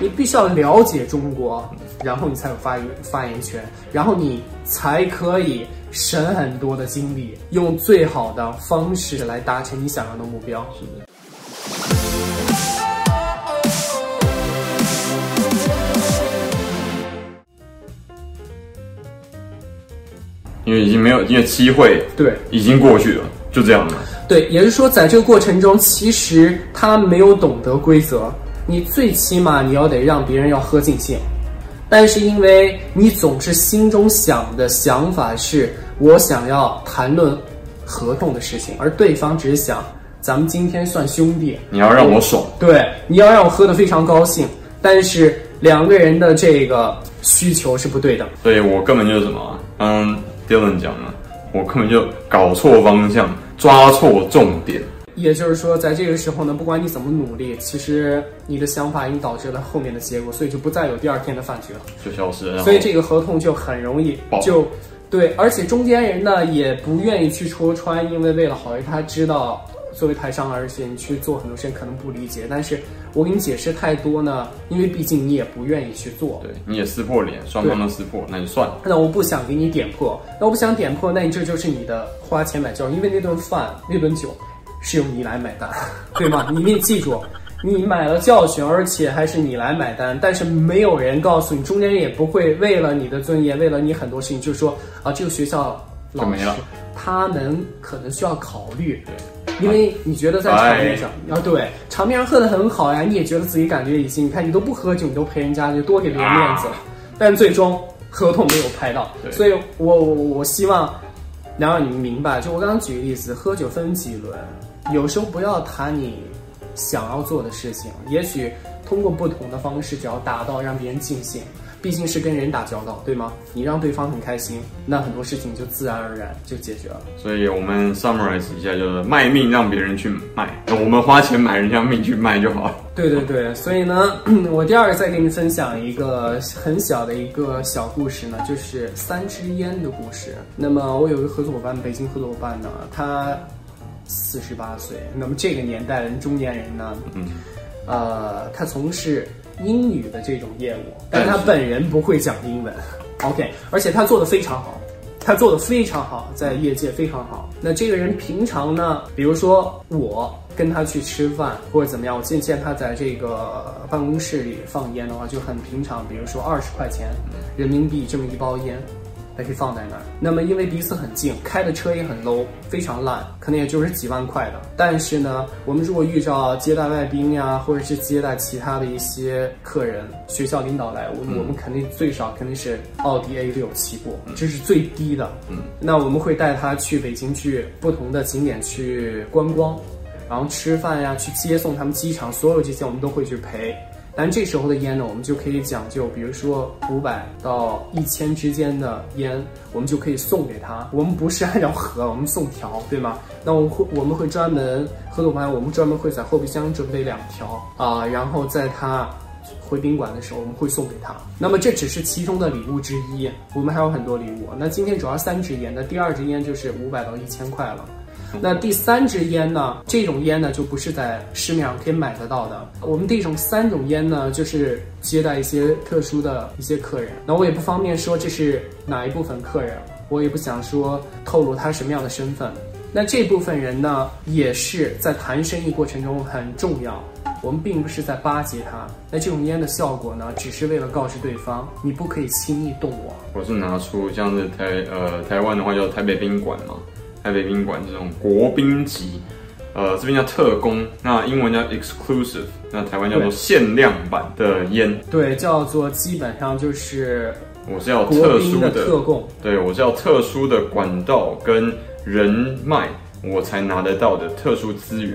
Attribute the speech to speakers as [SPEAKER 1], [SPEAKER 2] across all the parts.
[SPEAKER 1] 你必须要了解中国，然后你才有发言发言权，然后你才可以省很多的精力，用最好的方式来达成你想要的目标。是的。
[SPEAKER 2] 因为已经没有，因为机会
[SPEAKER 1] 对
[SPEAKER 2] 已经过去了，就这样了。
[SPEAKER 1] 对，也就是说，在这个过程中，其实他没有懂得规则。你最起码你要得让别人要喝尽兴，但是因为你总是心中想的想法是我想要谈论合同的事情，而对方只是想咱们今天算兄弟，
[SPEAKER 2] 你要让我爽，
[SPEAKER 1] 对，你要让我喝得非常高兴，但是两个人的这个需求是不对的。
[SPEAKER 2] 对，我根本就是什么，嗯，Dylan 讲了，我根本就搞错方向，抓错重点。
[SPEAKER 1] 也就是说，在这个时候呢，不管你怎么努力，其实你的想法已经导致了后面的结果，所以就不再有第二天的饭局了，
[SPEAKER 2] 就消失了。
[SPEAKER 1] 所以这个合同就很容易就对，而且中间人呢也不愿意去戳穿，因为为了好，他知道作为台商，而且你去做很多事情可能不理解，但是我给你解释太多呢，因为毕竟你也不愿意去做，
[SPEAKER 2] 对，你也撕破脸，双方都撕破，那就算了。
[SPEAKER 1] 那我不想给你点破，那我不想点破，那你这就是你的花钱买教育，因为那顿饭那顿酒。是由你来买单，对吗？你你记住，你买了教训，而且还是你来买单。但是没有人告诉你，中间人也不会为了你的尊严，为了你很多事情，就是说啊，这个学校老师他们可能需要考虑，对，因为你觉得在场面上啊，对，场面上喝的很好呀，你也觉得自己感觉已经，你看你都不喝酒，你都陪人家，就多给别人面子了。但最终合同没有拍到，所以我我我希望能让你们明白，就我刚刚举个例子，喝酒分几轮。有时候不要谈你想要做的事情，也许通过不同的方式，只要达到让别人尽兴，毕竟是跟人打交道，对吗？你让对方很开心，那很多事情就自然而然就解决了。
[SPEAKER 2] 所以我们 summarize 一下，就是卖命让别人去卖，我们花钱买人家命去卖就好了。
[SPEAKER 1] 对对对，所以呢，我第二个再给你分享一个很小的一个小故事呢，就是三支烟的故事。那么我有一个合作伙伴，北京合作伙伴呢，他。四十八岁，那么这个年代的中年人呢，嗯，呃，他从事英语的这种业务，但他本人不会讲英文，OK，而且他做的非常好，他做的非常好，在业界非常好。那这个人平常呢，比如说我跟他去吃饭或者怎么样，我见见他在这个办公室里放烟的话，就很平常，比如说二十块钱人民币这么一包烟。还可以放在那儿。那么因为彼此很近，开的车也很 low，非常烂，可能也就是几万块的。但是呢，我们如果遇到接待外宾呀，或者是接待其他的一些客人，学校领导来，我们我们肯定最少肯定是奥迪 A 六起步，这是最低的。嗯，那我们会带他去北京去不同的景点去观光，然后吃饭呀，去接送他们机场，所有这些我们都会去陪。但这时候的烟呢，我们就可以讲究，比如说五百到一千之间的烟，我们就可以送给他。我们不是按照盒，我们送条，对吗？那我们会我们会专门合作完，我们专门会在后备箱准备两条啊，然后在他回宾馆的时候，我们会送给他。那么这只是其中的礼物之一，我们还有很多礼物。那今天主要三支烟，那第二支烟就是五百到一千块了。那第三支烟呢？这种烟呢，就不是在市面上可以买得到的。我们这种三种烟呢，就是接待一些特殊的一些客人。那我也不方便说这是哪一部分客人，我也不想说透露他什么样的身份。那这部分人呢，也是在谈生意过程中很重要。我们并不是在巴结他。那这种烟的效果呢，只是为了告知对方，你不可以轻易动我。
[SPEAKER 2] 我是拿出像是台呃台湾的话叫台北宾馆嘛。台北宾馆这种国宾级，呃，这边叫特供，那英文叫 exclusive，那台湾叫做限量版的烟，
[SPEAKER 1] 对，叫做基本上就是
[SPEAKER 2] 我是要特殊的
[SPEAKER 1] 特供，
[SPEAKER 2] 对，我是要特殊的管道跟人脉，我才拿得到的特殊资源，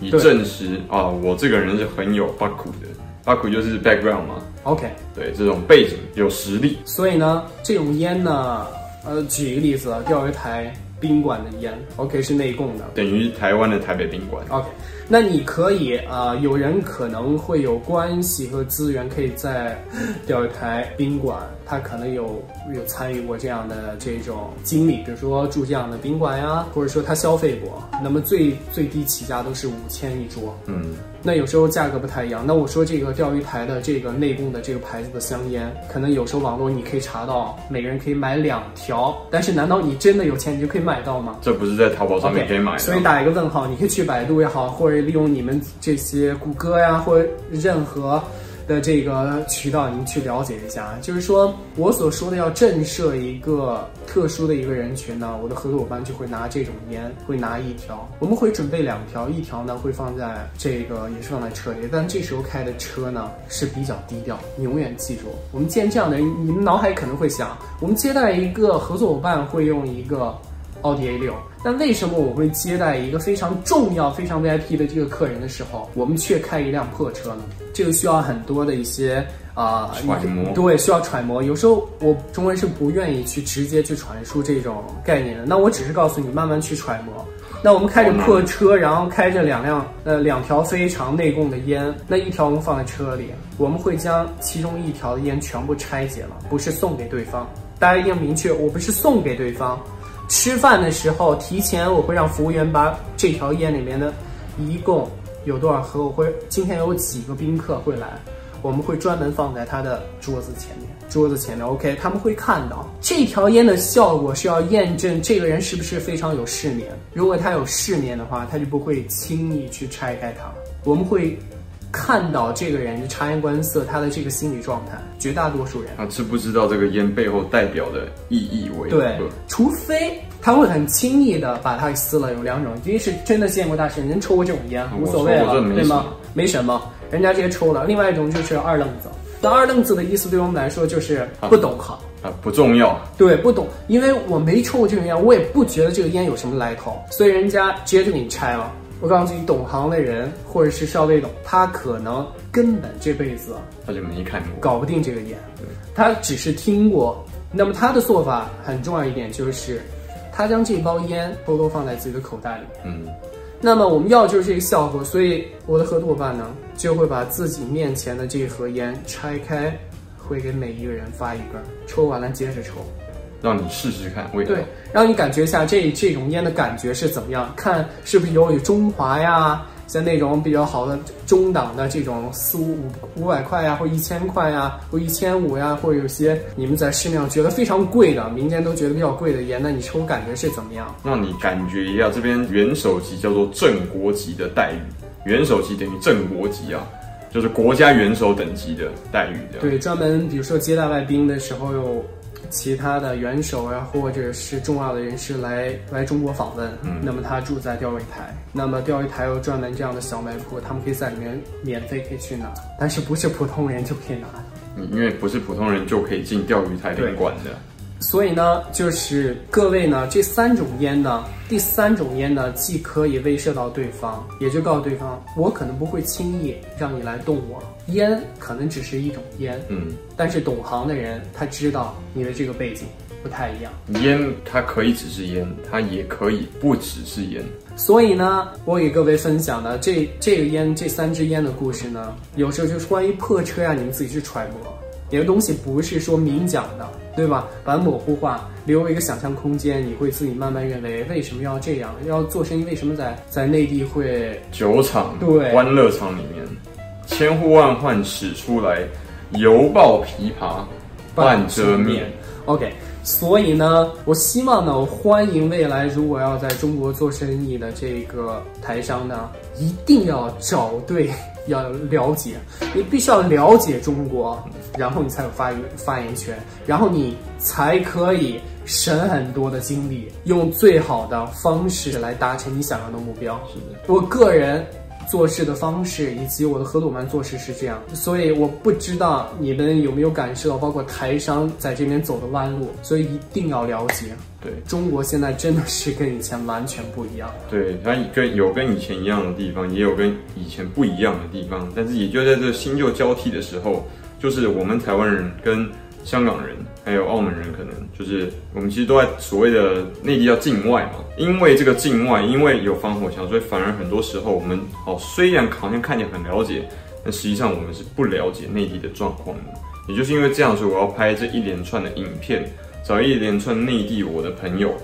[SPEAKER 2] 以证实啊，我这个人是很有巴库的，巴库就是 background 嘛
[SPEAKER 1] ，OK，
[SPEAKER 2] 对，这种背景有实力，
[SPEAKER 1] 所以呢，这种烟呢，呃，举一个例子，钓鱼台。宾馆的烟，OK 是内供的，
[SPEAKER 2] 等于台湾的台北宾馆。
[SPEAKER 1] OK，那你可以啊、呃，有人可能会有关系和资源，可以在钓鱼台宾馆，他可能有有参与过这样的这种经历，比如说住这样的宾馆呀，或者说他消费过。那么最最低起价都是五千一桌，
[SPEAKER 2] 嗯，
[SPEAKER 1] 那有时候价格不太一样。那我说这个钓鱼台的这个内供的这个牌子的香烟，可能有时候网络你可以查到，每个人可以买两条，但是难道你真的有钱你就可以买到吗？
[SPEAKER 2] 这不是在淘宝上面可以买的。
[SPEAKER 1] Okay, 所以打一个问号，你可以去百度也好，或者。利用你们这些谷歌呀，或任何的这个渠道，您去了解一下。就是说我所说的要震慑一个特殊的一个人群呢，我的合作伙伴就会拿这种烟，会拿一条，我们会准备两条，一条呢会放在这个也是放在车里，但这时候开的车呢是比较低调。你永远记住，我们见这样的人，你们脑海可能会想，我们接待一个合作伙伴会用一个。奥迪 A 六，但为什么我会接待一个非常重要、非常 VIP 的这个客人的时候，我们却开一辆破车呢？这个需要很多的一些啊、
[SPEAKER 2] 揣摩，
[SPEAKER 1] 对，需要揣摩。有时候我中文是不愿意去直接去传输这种概念的，那我只是告诉你慢慢去揣摩。那我们开着破车，然后开着两辆呃两条非常内供的烟，那一条我们放在车里，我们会将其中一条的烟全部拆解了，不是送给对方。大家一定要明确，我不是送给对方。吃饭的时候，提前我会让服务员把这条烟里面的，一共有多少盒，我会今天有几个宾客会来，我们会专门放在他的桌子前面，桌子前面，OK，他们会看到这条烟的效果是要验证这个人是不是非常有世面，如果他有世面的话，他就不会轻易去拆开它，我们会。看到这个人察言观色，他的这个心理状态，绝大多数人
[SPEAKER 2] 他知不知道这个烟背后代表的意义为何？
[SPEAKER 1] 对，除非他会很轻易的把它给撕了。有两种，第一是真的见过大世面，人抽过这种烟，无所谓了，对吗？没什么，人家直接抽了。另外一种就是二愣子，那二愣子的意思对我们来说就是不懂行
[SPEAKER 2] 啊，啊，不重要。
[SPEAKER 1] 对，不懂，因为我没抽过这种烟，我也不觉得这个烟有什么来头，所以人家直接就给你拆了。我告诉你，懂行的人或者是稍微懂，他可能根本这辈子
[SPEAKER 2] 他就没看过，
[SPEAKER 1] 搞不定这个烟。他只是听过。那么他的做法很重要一点就是，他将这包烟偷偷放在自己的口袋里。
[SPEAKER 2] 嗯。
[SPEAKER 1] 那么我们要就是这个效果，所以我的合作伙伴呢，就会把自己面前的这盒烟拆开，会给每一个人发一根，抽完了接着抽。
[SPEAKER 2] 让你试试看味道，
[SPEAKER 1] 对，让你感觉一下这这种烟的感觉是怎么样？看是不是有有中华呀，像那种比较好的中档的这种四五五五百块呀，或一千块呀，或一千五呀，或者有些你们在市面上觉得非常贵的，民间都觉得比较贵的烟，那你抽感觉是怎么样？
[SPEAKER 2] 让你感觉一下这边元首级叫做正国级的待遇，元首级等于正国级啊，就是国家元首等级的待遇。
[SPEAKER 1] 对，专门比如说接待外宾的时候有。其他的元首啊，或者是重要的人士来来中国访问，嗯，那么他住在钓鱼台，那么钓鱼台有专门这样的小卖铺，他们可以在里面免费可以去拿，但是不是普通人就可以拿，
[SPEAKER 2] 嗯，因为不是普通人就可以进钓鱼台领馆的。
[SPEAKER 1] 所以呢，就是各位呢，这三种烟呢，第三种烟呢，既可以威慑到对方，也就告诉对方，我可能不会轻易让你来动我。烟可能只是一种烟，嗯，但是懂行的人他知道你的这个背景不太一样。
[SPEAKER 2] 烟它可以只是烟，它也可以不只是烟。
[SPEAKER 1] 所以呢，我给各位分享的这这个烟这三支烟的故事呢，有时候就是关于破车呀，你们自己去揣摩。有的东西不是说明讲的，对吧？把它模糊化，留一个想象空间，你会自己慢慢认为为什么要这样？要做生意，为什么在在内地会
[SPEAKER 2] 酒厂
[SPEAKER 1] 对
[SPEAKER 2] 欢乐场里面千呼万唤始出来，犹抱琵琶半遮面。
[SPEAKER 1] OK，所以呢，我希望呢，我欢迎未来如果要在中国做生意的这个台商呢，一定要找对。要了解，你必须要了解中国，然后你才有发言发言权，然后你才可以省很多的精力，用最好的方式来达成你想要的目标。是的，我个人。做事的方式以及我的合作伙伴做事是这样，所以我不知道你们有没有感受到，包括台商在这边走的弯路，所以一定要了解。
[SPEAKER 2] 对，
[SPEAKER 1] 中国现在真的是跟以前完全不一样。
[SPEAKER 2] 对，它跟有跟以前一样的地方，也有跟以前不一样的地方，但是也就在这新旧交替的时候，就是我们台湾人跟香港人还有澳门人，可能就是我们其实都在所谓的内地叫境外嘛。因为这个境外，因为有防火墙，所以反而很多时候我们哦，虽然好像看起来很了解，但实际上我们是不了解内地的状况的。也就是因为这样，所以我要拍这一连串的影片，找一连串内地我的朋友。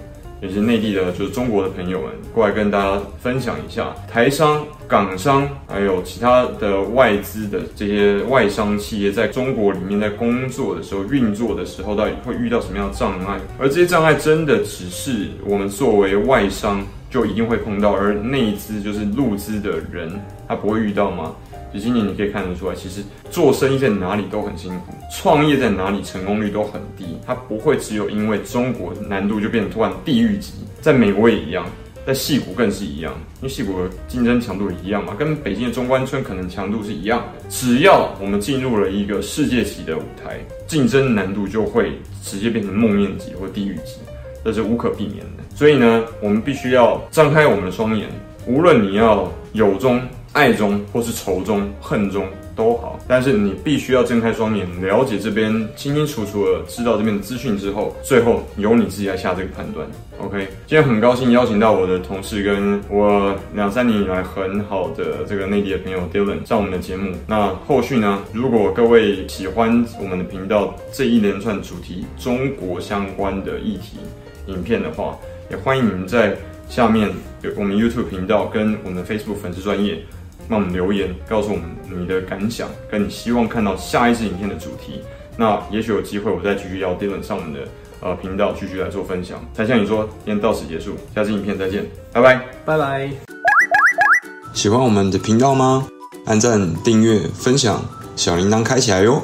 [SPEAKER 2] 有些内地的，就是中国的朋友们过来跟大家分享一下台商、港商，还有其他的外资的这些外商企业在中国里面在工作的时候、运作的时候，到底会遇到什么样的障碍？而这些障碍真的只是我们作为外商就一定会碰到，而内资就是陆资的人他不会遇到吗？就今年你可以看得出来，其实做生意在哪里都很辛苦，创业在哪里成功率都很低。它不会只有因为中国难度就变成突然地狱级，在美国也一样，在戏谷更是一样，因为戏谷的竞争强度一样嘛，跟北京的中关村可能强度是一样的。只要我们进入了一个世界级的舞台，竞争难度就会直接变成梦魇级或地狱级，这是无可避免的。所以呢，我们必须要张开我们的双眼，无论你要有中。爱中或是仇中恨中都好，但是你必须要睁开双眼，了解这边清清楚楚的知道这边的资讯之后，最后由你自己来下这个判断。OK，今天很高兴邀请到我的同事跟我两三年以来很好的这个内地的朋友 Dylan 上我们的节目。那后续呢，如果各位喜欢我们的频道这一连串主题中国相关的议题影片的话，也欢迎你们在下面有我们 YouTube 频道跟我们的 Facebook 粉丝专业。帮我们留言，告诉我们你的感想，跟你希望看到下一支影片的主题。那也许有机会，我再继续邀 Dylan 上我们的呃频道，继续来做分享。才向你说，今天到此结束，下支影片再见，拜拜，
[SPEAKER 1] 拜拜。
[SPEAKER 3] 喜欢我们的频道吗？按赞、订阅、分享，小铃铛开起来哟。